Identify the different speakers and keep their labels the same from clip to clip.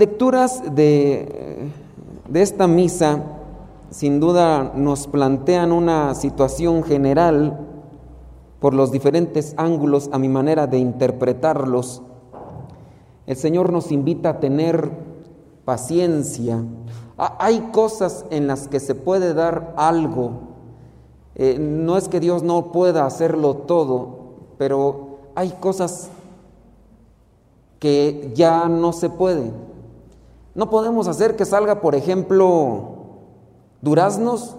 Speaker 1: Lecturas de, de esta misa sin duda nos plantean una situación general por los diferentes ángulos a mi manera de interpretarlos. El Señor nos invita a tener paciencia. Hay cosas en las que se puede dar algo. Eh, no es que Dios no pueda hacerlo todo, pero hay cosas que ya no se pueden. No podemos hacer que salga, por ejemplo, duraznos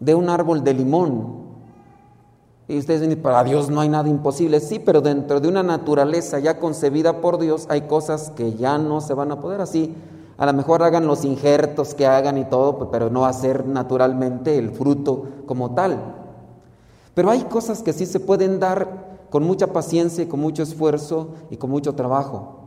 Speaker 1: de un árbol de limón. Y ustedes dicen, para Dios no hay nada imposible. Sí, pero dentro de una naturaleza ya concebida por Dios hay cosas que ya no se van a poder así. A lo mejor hagan los injertos que hagan y todo, pero no ser naturalmente el fruto como tal. Pero hay cosas que sí se pueden dar con mucha paciencia y con mucho esfuerzo y con mucho trabajo.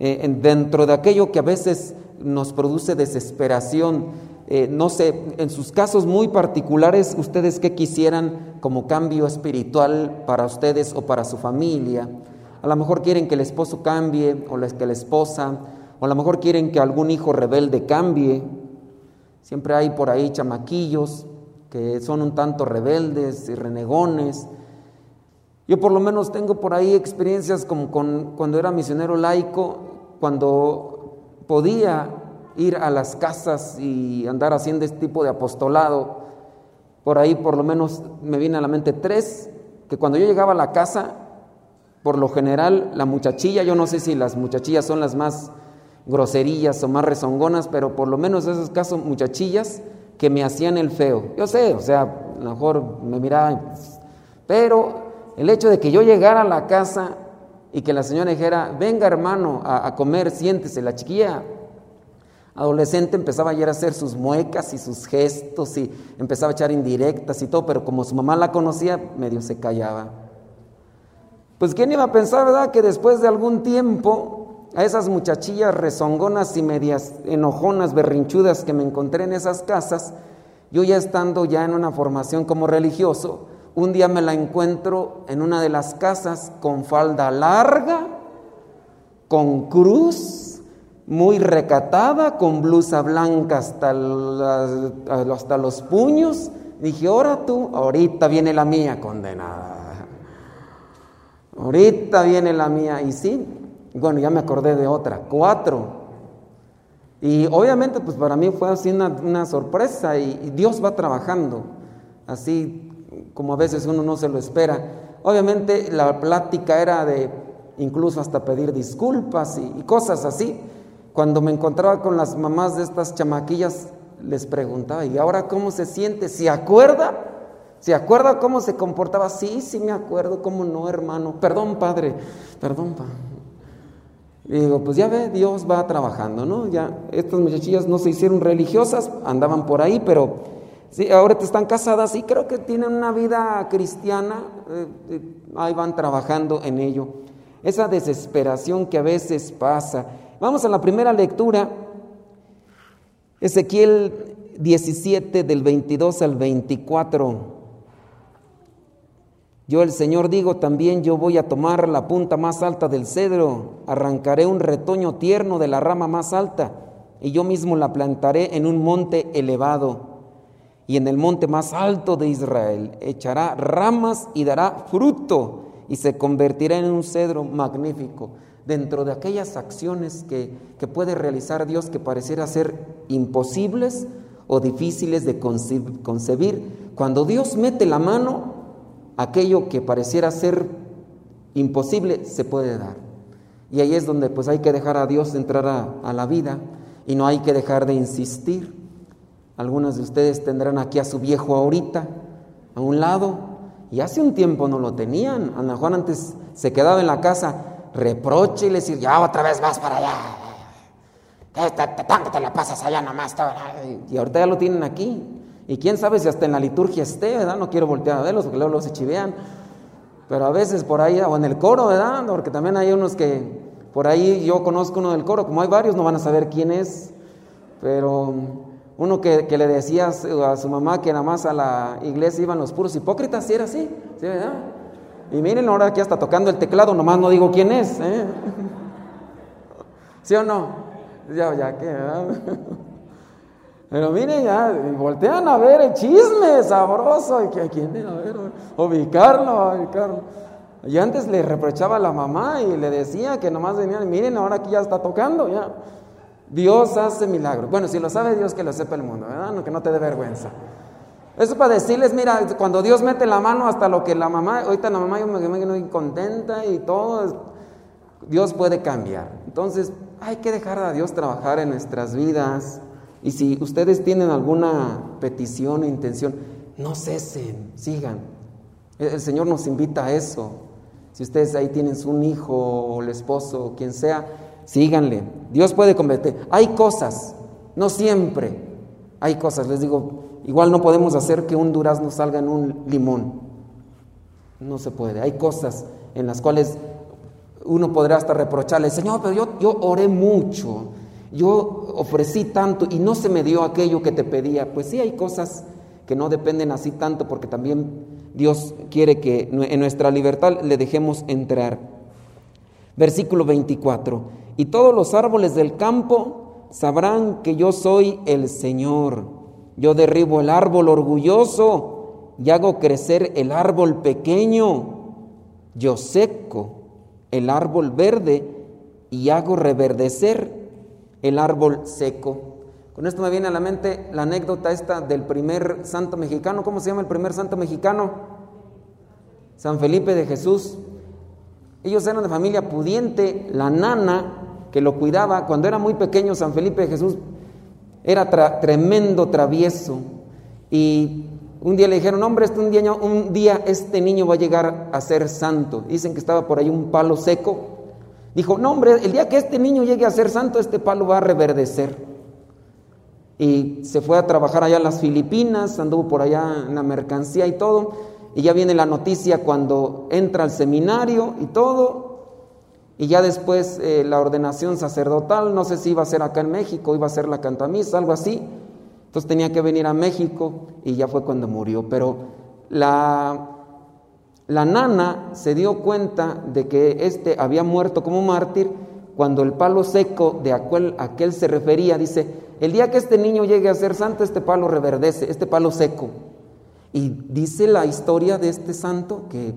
Speaker 1: Eh, dentro de aquello que a veces nos produce desesperación, eh, no sé, en sus casos muy particulares, ustedes qué quisieran como cambio espiritual para ustedes o para su familia. A lo mejor quieren que el esposo cambie o que la esposa, o a lo mejor quieren que algún hijo rebelde cambie. Siempre hay por ahí chamaquillos que son un tanto rebeldes y renegones. Yo por lo menos tengo por ahí experiencias como con, cuando era misionero laico, cuando podía ir a las casas y andar haciendo este tipo de apostolado. Por ahí por lo menos me viene a la mente tres, que cuando yo llegaba a la casa, por lo general la muchachilla, yo no sé si las muchachillas son las más groserillas o más rezongonas, pero por lo menos esos casos muchachillas que me hacían el feo. Yo sé, o sea, a lo mejor me miraban, pero el hecho de que yo llegara a la casa y que la señora dijera, venga hermano a, comer, siéntese, la chiquilla adolescente empezaba ayer a hacer sus muecas y sus gestos y empezaba a echar indirectas y todo, pero como su mamá la conocía, medio se callaba. Pues quién iba a pensar, ¿verdad? Que después de algún tiempo a esas muchachillas rezongonas y medias enojonas, berrinchudas que me encontré en esas casas, yo ya estando ya en una formación como religioso, un día me la encuentro en una de las casas con falda larga, con cruz, muy recatada, con blusa blanca hasta, hasta los puños. Dije, ahora tú, ahorita viene la mía condenada. Ahorita viene la mía. Y sí, bueno, ya me acordé de otra, cuatro. Y obviamente, pues para mí fue así una, sorpresa y, Dios va trabajando, así como a veces uno no se lo espera. Obviamente la plática era de incluso hasta pedir disculpas y cosas así. Cuando me encontraba con las mamás de estas chamaquillas, les preguntaba, ¿y ahora cómo se siente? ¿Se acuerda? ¿Se acuerda cómo se comportaba? Sí, sí me acuerdo, ¿cómo no, hermano? Perdón, padre, perdón, padre. Y digo, pues ya ve, Dios va trabajando, ¿no? Ya estas muchachillas no se hicieron religiosas, andaban por ahí, pero sí, ahora están casadas y creo que tienen una vida cristiana, eh, eh, ahí van trabajando en ello. Esa desesperación que a veces pasa, Vamos a la primera lectura, Ezequiel 17 del 22 al 24. Yo el Señor digo también, yo voy a tomar la punta más alta del cedro, arrancaré un retoño tierno de la rama más alta, y yo mismo la plantaré en un monte elevado, y en el monte más alto de Israel echará ramas y dará fruto, y se convertirá en un cedro magnífico dentro de aquellas acciones que, puede realizar Dios que pareciera ser imposibles o difíciles de concebir. Cuando Dios mete la mano, aquello que pareciera ser imposible se puede dar. Y ahí es donde pues hay que dejar a Dios entrar a, a la vida y no hay que dejar de insistir. Algunos de ustedes tendrán aquí a su viejo ahorita, a un lado, y hace un tiempo no lo tenían. Ana Juan antes se quedaba en la casa reproche y le decir, ya otra vez vas para allá. Tanto te la pasas allá nomás. Y ahorita ya lo tienen aquí. Y quién sabe si hasta en la liturgia esté, ¿verdad? No quiero voltear a verlos porque luego los se chivean. Pero a veces por ahí, o en el coro, ¿verdad? Porque también hay unos que, por ahí yo conozco uno del coro, como hay varios, no van a saber quién es. Pero uno que, le decía a su mamá que nada más a la iglesia iban los puros hipócritas, si era así, ¿sí, verdad? Y miren, ahora aquí está tocando el teclado, nomás no digo quién es. ¿eh? ¿Sí o no? Ya, ya que. Pero miren, ya, voltean a ver el chisme sabroso. ¿Y que quién a ver? Ubicarlo, ubicarlo. Y antes le reprochaba a la mamá y le decía que nomás venían, miren, ahora aquí ya está tocando, ya. Dios hace milagros. Bueno, si lo sabe Dios, que lo sepa el mundo, ¿verdad? No, que no te dé vergüenza. Eso para decirles, mira, cuando Dios mete la mano hasta lo que la mamá, ahorita la mamá yo me quedé contenta y todo, Dios puede cambiar. Entonces, hay que dejar a Dios trabajar en nuestras vidas. Y si ustedes tienen alguna petición o intención, no cesen, sigan. El Señor nos invita a eso. Si ustedes ahí tienen un hijo o el esposo o quien sea, síganle. Dios puede convertir. Hay cosas, no siempre. Hay cosas, les digo, igual no podemos hacer que un durazno salga en un limón. No se puede. Hay cosas en las cuales uno podrá hasta reprocharle, Señor, pero yo, yo oré mucho, yo ofrecí tanto y no se me dio aquello que te pedía. Pues sí, hay cosas que no dependen así tanto porque también Dios quiere que en nuestra libertad le dejemos entrar. Versículo 24. Y todos los árboles del campo sabrán que yo soy el Señor. Yo derribo el árbol orgulloso y hago crecer el árbol pequeño. Yo seco el árbol verde y hago reverdecer el árbol seco. Con esto me viene a la mente la anécdota esta del primer santo mexicano. ¿Cómo se llama el primer santo mexicano? San Felipe de Jesús. Ellos eran de familia pudiente. La nana que lo cuidaba, cuando era muy pequeño, San Felipe Jesús era tremendo travieso. Y un día le dijeron, hombre, este un, día, un día este niño va a llegar a ser santo. Dicen que estaba por ahí un palo seco. Dijo, no, hombre, el día que este niño llegue a ser santo, este palo va a reverdecer. Y se fue a trabajar allá en las Filipinas, anduvo por allá en la mercancía y todo. Y ya viene la noticia cuando entra al seminario y todo. Y ya después eh, la ordenación sacerdotal, no sé si iba a ser acá en México, iba a ser la cantamisa, algo así. Entonces tenía que venir a México y ya fue cuando murió. Pero la, la nana se dio cuenta de que este había muerto como mártir cuando el palo seco de aquel, aquel se refería, dice, el día que este niño llegue a ser santo, este palo reverdece, este palo seco. Y dice la historia de este santo que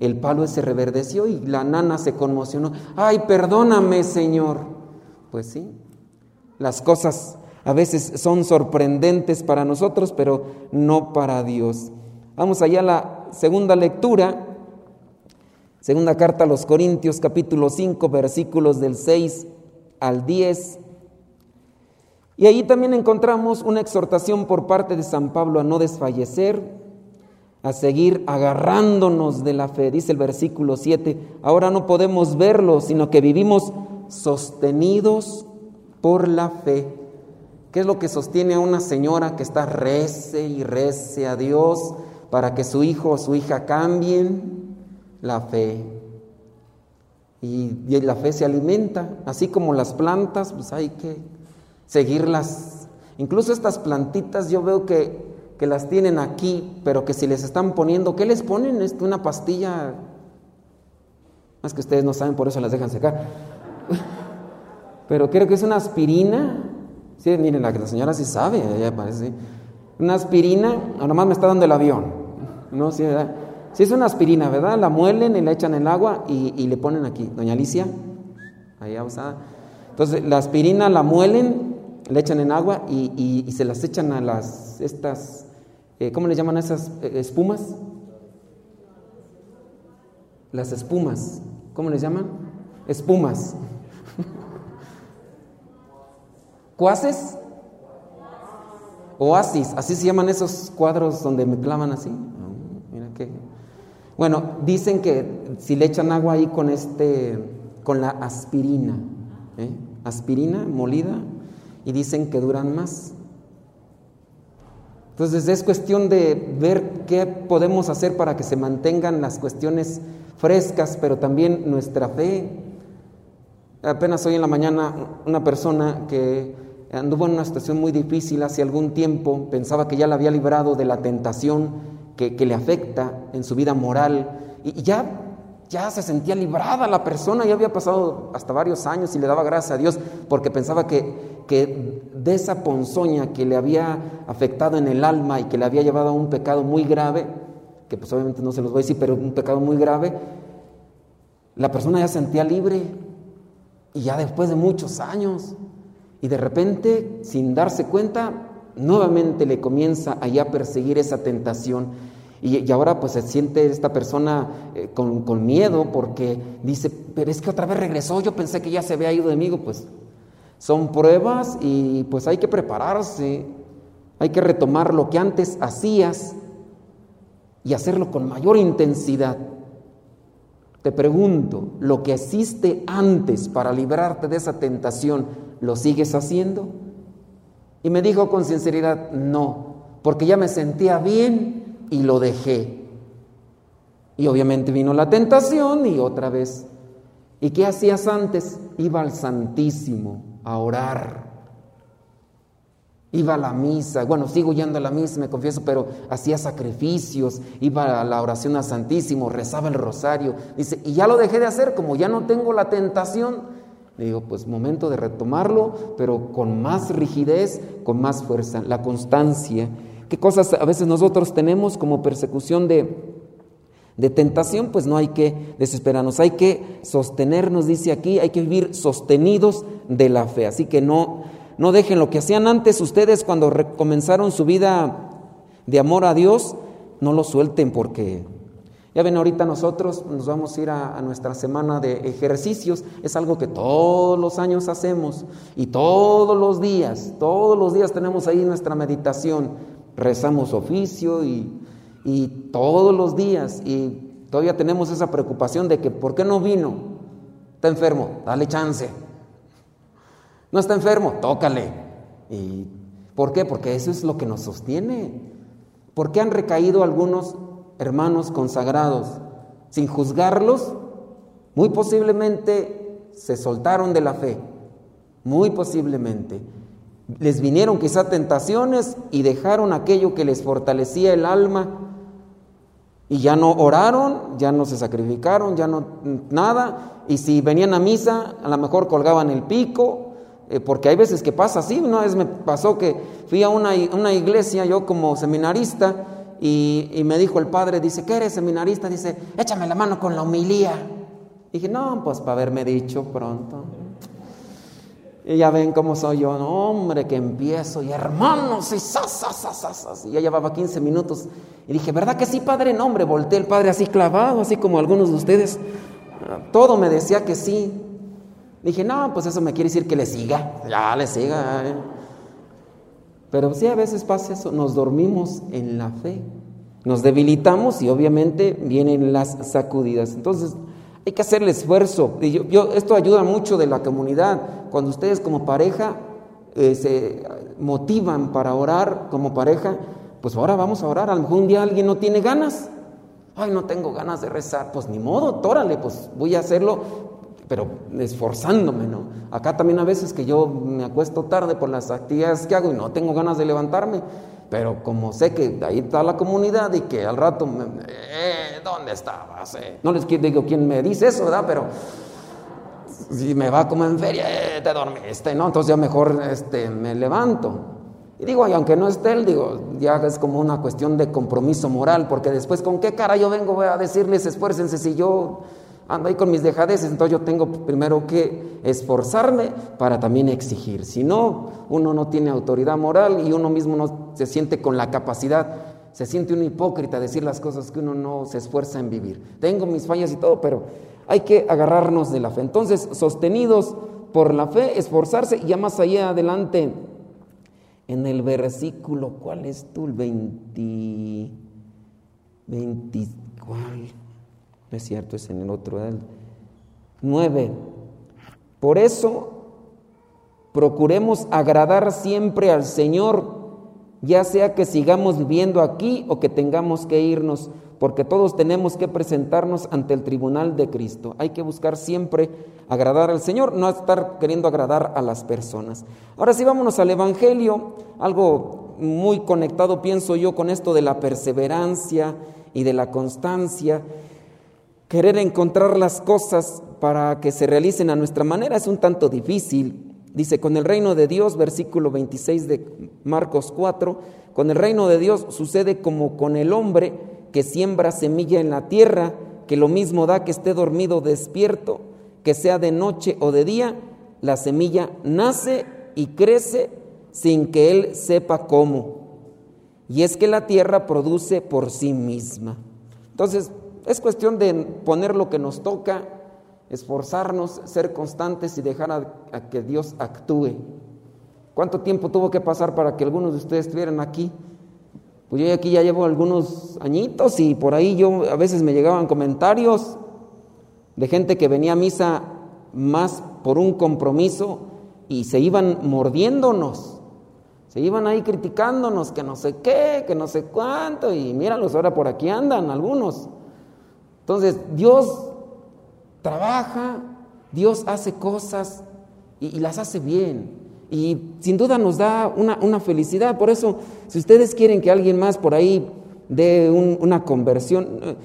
Speaker 1: el palo se reverdeció y la nana se conmocionó. Ay, perdóname, Señor. Pues sí, las cosas a veces son sorprendentes para nosotros, pero no para Dios. Vamos allá a la segunda lectura, segunda carta a los Corintios capítulo 5 versículos del 6 al 10. Y ahí también encontramos una exhortación por parte de San Pablo a no desfallecer, a seguir agarrándonos de la fe. Dice el versículo 7, ahora no podemos verlo, sino que vivimos sostenidos por la fe. ¿Qué es lo que sostiene a una señora que está rece y rece a Dios para que su hijo o su hija cambien? La fe. Y, la fe se alimenta, así como las plantas, pues hay que seguirlas. Incluso estas plantitas yo veo que, que las tienen aquí, pero que si les están poniendo, ¿qué les ponen? Es una pastilla. Más que ustedes no saben, por eso las dejan secar. Pero creo que es una aspirina Sí, miren, la, la señora sí sabe, ella parece. Una aspirina, nomás me está dando el avión. No, sí, ¿verdad? Sí, es una aspirina, ¿verdad? La muelen y la echan en el agua y, le ponen aquí. Doña Alicia, ahí usada. Entonces, la aspirina la muelen, le echan en agua y, se las echan a las, estas, eh, ¿cómo le llaman esas eh, espumas? Las espumas, ¿cómo les llaman? Espumas. ¿Cuaces? Oasis, así se llaman esos cuadros donde me clavan así. Mira que. Bueno, dicen que si le echan agua ahí con este, con la aspirina, ¿eh? aspirina molida, y dicen que duran más. Entonces es cuestión de ver qué podemos hacer para que se mantengan las cuestiones frescas, pero también nuestra fe. Apenas hoy en la mañana una persona que anduvo en una situación muy difícil hace algún tiempo, pensaba que ya la había librado de la tentación que, le afecta en su vida moral y, ya ya se sentía librada la persona, ya había pasado hasta varios años y le daba gracias a Dios porque pensaba que, que de esa ponzoña que le había afectado en el alma y que le había llevado a un pecado muy grave, que pues obviamente no se los voy a decir, pero un pecado muy grave, la persona ya se sentía libre. Y ya después de muchos años y de repente, sin darse cuenta, nuevamente le comienza allá a perseguir esa tentación y, ahora pues se siente esta persona eh, con, miedo porque dice, pero es que otra vez regresó, yo pensé que ya se había ido de mí, pues son pruebas y pues hay que prepararse, hay que retomar lo que antes hacías y hacerlo con mayor intensidad. Te pregunto, ¿lo que hiciste antes para librarte de esa tentación, lo sigues haciendo? Y me dijo con sinceridad, no, porque ya me sentía bien y lo dejé. Y obviamente vino la tentación y otra vez. ¿Y qué hacías antes? Iba al Santísimo a orar. Iba a la misa, bueno, sigo yendo a la misa, me confieso, pero hacía sacrificios, iba a la oración al Santísimo, rezaba el rosario. Dice, y ya lo dejé de hacer, como ya no tengo la tentación. Le digo, pues momento de retomarlo, pero con más rigidez, con más fuerza, la constancia qué cosas a veces nosotros tenemos como persecución de, de tentación, pues no hay que desesperarnos, hay que sostenernos, dice aquí, hay que vivir sostenidos de la fe. Así que no, no dejen lo que hacían antes ustedes cuando comenzaron su vida de amor a Dios, no lo suelten porque ya ven, ahorita nosotros nos vamos a ir a, a, nuestra semana de ejercicios. Es algo que todos los años hacemos y todos los días, todos los días tenemos ahí nuestra meditación rezamos oficio y, todos los días y todavía tenemos esa preocupación de que ¿por qué no vino? Está enfermo, dale chance. No está enfermo, tócale. ¿Y por qué? Porque eso es lo que nos sostiene. ¿Por qué han recaído algunos hermanos consagrados? Sin juzgarlos, muy posiblemente se soltaron de la fe. Muy posiblemente. Les vinieron quizá tentaciones y dejaron aquello que les fortalecía el alma y ya no oraron, ya no se sacrificaron, ya no nada. Y si venían a misa, a lo mejor colgaban el pico, eh, porque hay veces que pasa así. Una vez me pasó que fui a una, una iglesia, yo como seminarista, y, y, me dijo el padre, dice, ¿qué eres seminarista? Dice, échame la mano con la humilía. Dije, no, pues para haberme dicho pronto. Y ya ven cómo soy yo, hombre, que empiezo, y hermanos, y sas, Y ya llevaba 15 minutos. Y dije, ¿verdad que sí, padre? No, hombre, volteé el padre así clavado, así como algunos de ustedes. Todo me decía que sí. Dije, no, pues eso me quiere decir que le siga. Ya le siga. ¿eh? Pero sí, a veces pasa eso, nos dormimos en la fe. Nos debilitamos y obviamente vienen las sacudidas. Entonces, hay que hacer el esfuerzo. yo, esto ayuda mucho de la comunidad. Cuando ustedes como pareja eh, se motivan para orar como pareja, pues ahora vamos a orar. A lo mejor un día alguien no tiene ganas. Ay, no tengo ganas de rezar. Pues ni modo, tórale, pues voy a hacerlo, pero esforzándome, ¿no? Acá también a veces que yo me acuesto tarde por las actividades que hago y no tengo ganas de levantarme, pero como sé que ahí está la comunidad y que al rato, me, eh, ¿dónde estabas? Eh? No les digo quién me dice eso, ¿verdad? Pero si me va como en feria, eh, te dormiste, ¿no? Entonces ya mejor este, me levanto. Y digo, y aunque no esté él, digo, ya es como una cuestión de compromiso moral, porque después, ¿con qué cara yo vengo a decirles esfuércense si yo ando ahí con mis dejadeces, entonces yo tengo primero que esforzarme para también exigir. Si no, uno no tiene autoridad moral y uno mismo no se siente con la capacidad, se siente un hipócrita decir las cosas que uno no se esfuerza en vivir. Tengo mis fallas y todo, pero hay que agarrarnos de la fe. Entonces, sostenidos por la fe, esforzarse y ya más allá adelante, en el versículo, ¿cuál es tú? El 20, 20 ¿cuál? No es cierto, es en el otro. El 9. Por eso, procuremos agradar siempre al Señor, ya sea que sigamos viviendo aquí o que tengamos que irnos, porque todos tenemos que presentarnos ante el tribunal de Cristo. Hay que buscar siempre agradar al Señor, no estar queriendo agradar a las personas. Ahora sí, vámonos al Evangelio, algo muy conectado, pienso yo, con esto de la perseverancia y de la constancia. querer encontrar las cosas para que se realicen a nuestra manera es un tanto difícil. Dice, con el reino de Dios, versículo 26 de Marcos 4, con el reino de Dios sucede como con el hombre que siembra semilla en la tierra, que lo mismo da que esté dormido despierto, que sea de noche o de día, la semilla nace y crece sin que él sepa cómo. Y es que la tierra produce por sí misma. Entonces, es cuestión de poner lo que nos toca, esforzarnos, ser constantes y dejar a, que Dios actúe. ¿Cuánto tiempo tuvo que pasar para que algunos de ustedes estuvieran aquí? Pues yo aquí ya llevo algunos añitos y por ahí yo a veces me llegaban comentarios de gente que venía a misa más por un compromiso y se iban mordiéndonos, se iban ahí criticándonos que no sé qué, que no sé cuánto y míralos ahora por aquí andan algunos. Entonces Dios trabaja, Dios hace cosas y, las hace bien. Y sin duda nos da una, felicidad. Por eso, si ustedes quieren que alguien más por ahí dé una conversión, eh,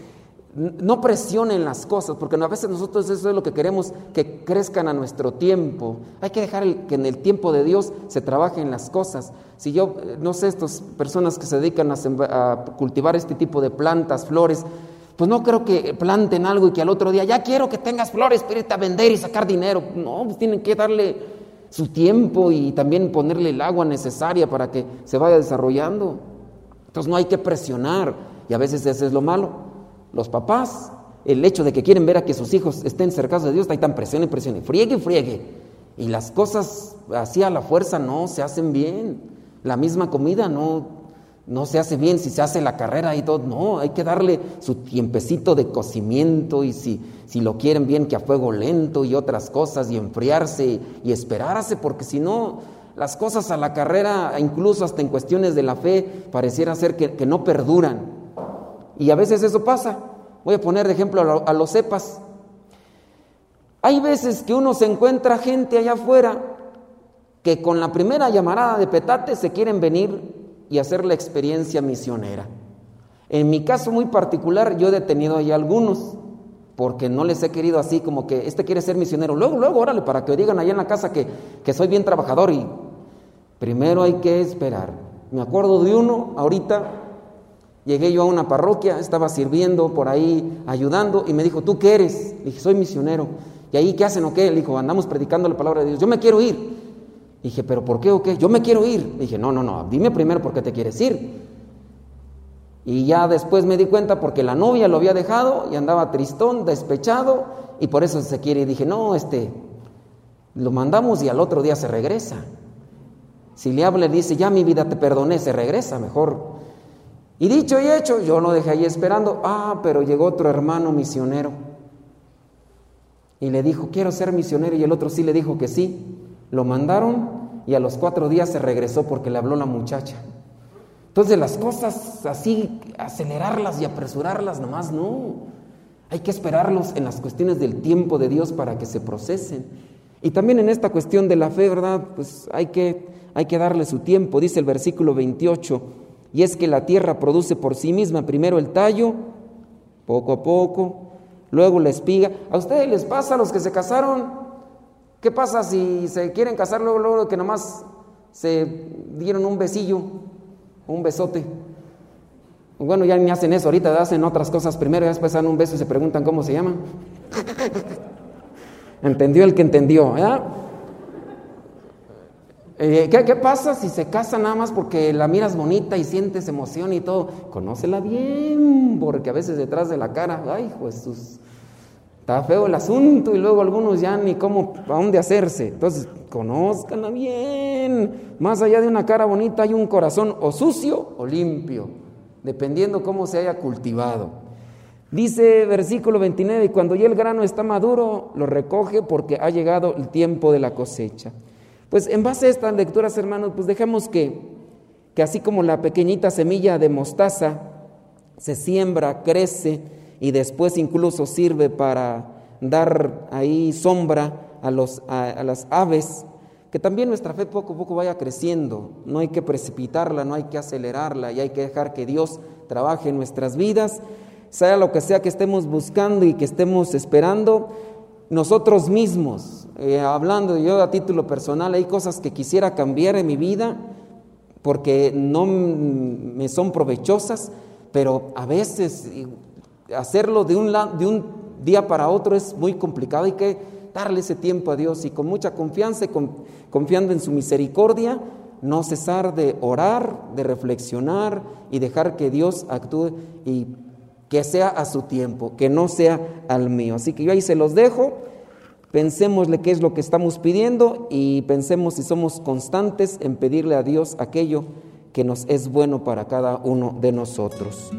Speaker 1: no presionen las cosas, porque a veces nosotros eso es lo que queremos, que crezcan a nuestro tiempo. Hay que dejar que en el tiempo de Dios se trabajen las cosas. Si yo, eh, no sé, estas personas que se dedican a cultivar este tipo de plantas, flores, pues no creo que planten algo y que al otro día, ya quiero que tengas flores para a vender y sacar dinero. No, pues tienen que darle su tiempo y también ponerle el agua necesaria para que se vaya desarrollando. Entonces no hay que presionar y a veces eso es lo malo. Los papás, el hecho de que quieren ver a que sus hijos estén cercados de Dios, ahí tan presión y presión y friegue friegue. Y las cosas así a la fuerza no se hacen bien. La misma comida no no se hace bien si se hace la carrera y todo. No, hay que darle su tiempecito de cocimiento y si, si lo quieren bien que a fuego lento y otras cosas y enfriarse y esperarse, porque si no, las cosas a la carrera, incluso hasta en cuestiones de la fe, pareciera ser que, no perduran. Y a veces eso pasa. Voy a poner de ejemplo a, a los cepas. Hay veces que uno se encuentra gente allá afuera que con la primera llamarada de petate se quieren venir y hacer la experiencia misionera. En mi caso muy particular, yo he detenido ahí algunos, porque no les he querido así como que este quiere ser misionero. Luego, luego, órale, para que digan allá en la casa que, que soy bien trabajador y primero hay que esperar. Me acuerdo de uno, ahorita llegué yo a una parroquia, estaba sirviendo por ahí, ayudando, y me dijo, ¿tú qué eres? Le dije, soy misionero. ¿Y ahí qué hacen o qué? Le dijo, andamos predicando la palabra de Dios. Yo me quiero ir. Dije, ¿pero por qué o qué? Yo me quiero ir. Dije, no, no, no, dime primero por qué te quieres ir. Y ya después me di cuenta porque la novia lo había dejado y andaba tristón, despechado, y por eso se quiere. Y dije, no, este, lo mandamos y al otro día se regresa. Si le habla y dice, ya mi vida te perdoné, se regresa mejor. Y dicho y hecho, yo lo dejé ahí esperando. Ah, pero llegó otro hermano misionero. Y le dijo, quiero ser misionero. Y el otro sí le dijo que sí. Lo mandaron y a los cuatro días se regresó porque le habló la muchacha. Entonces las cosas así, acelerarlas y apresurarlas, nomás no. Hay que esperarlos en las cuestiones del tiempo de Dios para que se procesen. Y también en esta cuestión de la fe, ¿verdad? Pues hay que, hay que darle su tiempo. Dice el versículo 28, y es que la tierra produce por sí misma primero el tallo, poco a poco, luego la espiga. ¿A ustedes les pasa a los que se casaron? ¿Qué pasa si se quieren casar luego, luego que nomás se dieron un besillo, un besote? Bueno, ya ni hacen eso, ahorita hacen otras cosas primero, y después dan un beso y se preguntan cómo se llaman. ¿Entendió el que entendió? Eh, ¿qué, ¿Qué pasa si se casa nada más porque la miras bonita y sientes emoción y todo? Conócela bien, porque a veces detrás de la cara, ay, Jesús, Está feo el asunto y luego algunos ya ni cómo, a dónde hacerse. Entonces, conózcanla bien. Más allá de una cara bonita hay un corazón o sucio o limpio, dependiendo cómo se haya cultivado. Dice versículo 29, y cuando ya el grano está maduro, lo recoge porque ha llegado el tiempo de la cosecha. Pues en base a estas lecturas, hermanos, pues dejemos que, que así como la pequeñita semilla de mostaza se siembra, crece, y después incluso sirve para dar ahí sombra a, los, a, las aves, que también nuestra fe poco a poco vaya creciendo. No hay que precipitarla, no hay que acelerarla y hay que dejar que Dios trabaje en nuestras vidas. sea lo que sea que estemos buscando y que estemos esperando, nosotros mismos, eh, hablando yo a título personal, hay cosas que quisiera cambiar en mi vida porque no me son provechosas, pero a veces hacerlo de un, de un día para otro es muy complicado, hay que darle ese tiempo a Dios y con mucha confianza y confiando en su misericordia, no cesar de orar, de reflexionar y dejar que Dios actúe y que sea a su tiempo, que no sea al mío. Así que yo ahí se los dejo, pensémosle qué es lo que estamos pidiendo y pensemos si somos constantes en pedirle a Dios aquello que nos es bueno para cada uno de nosotros.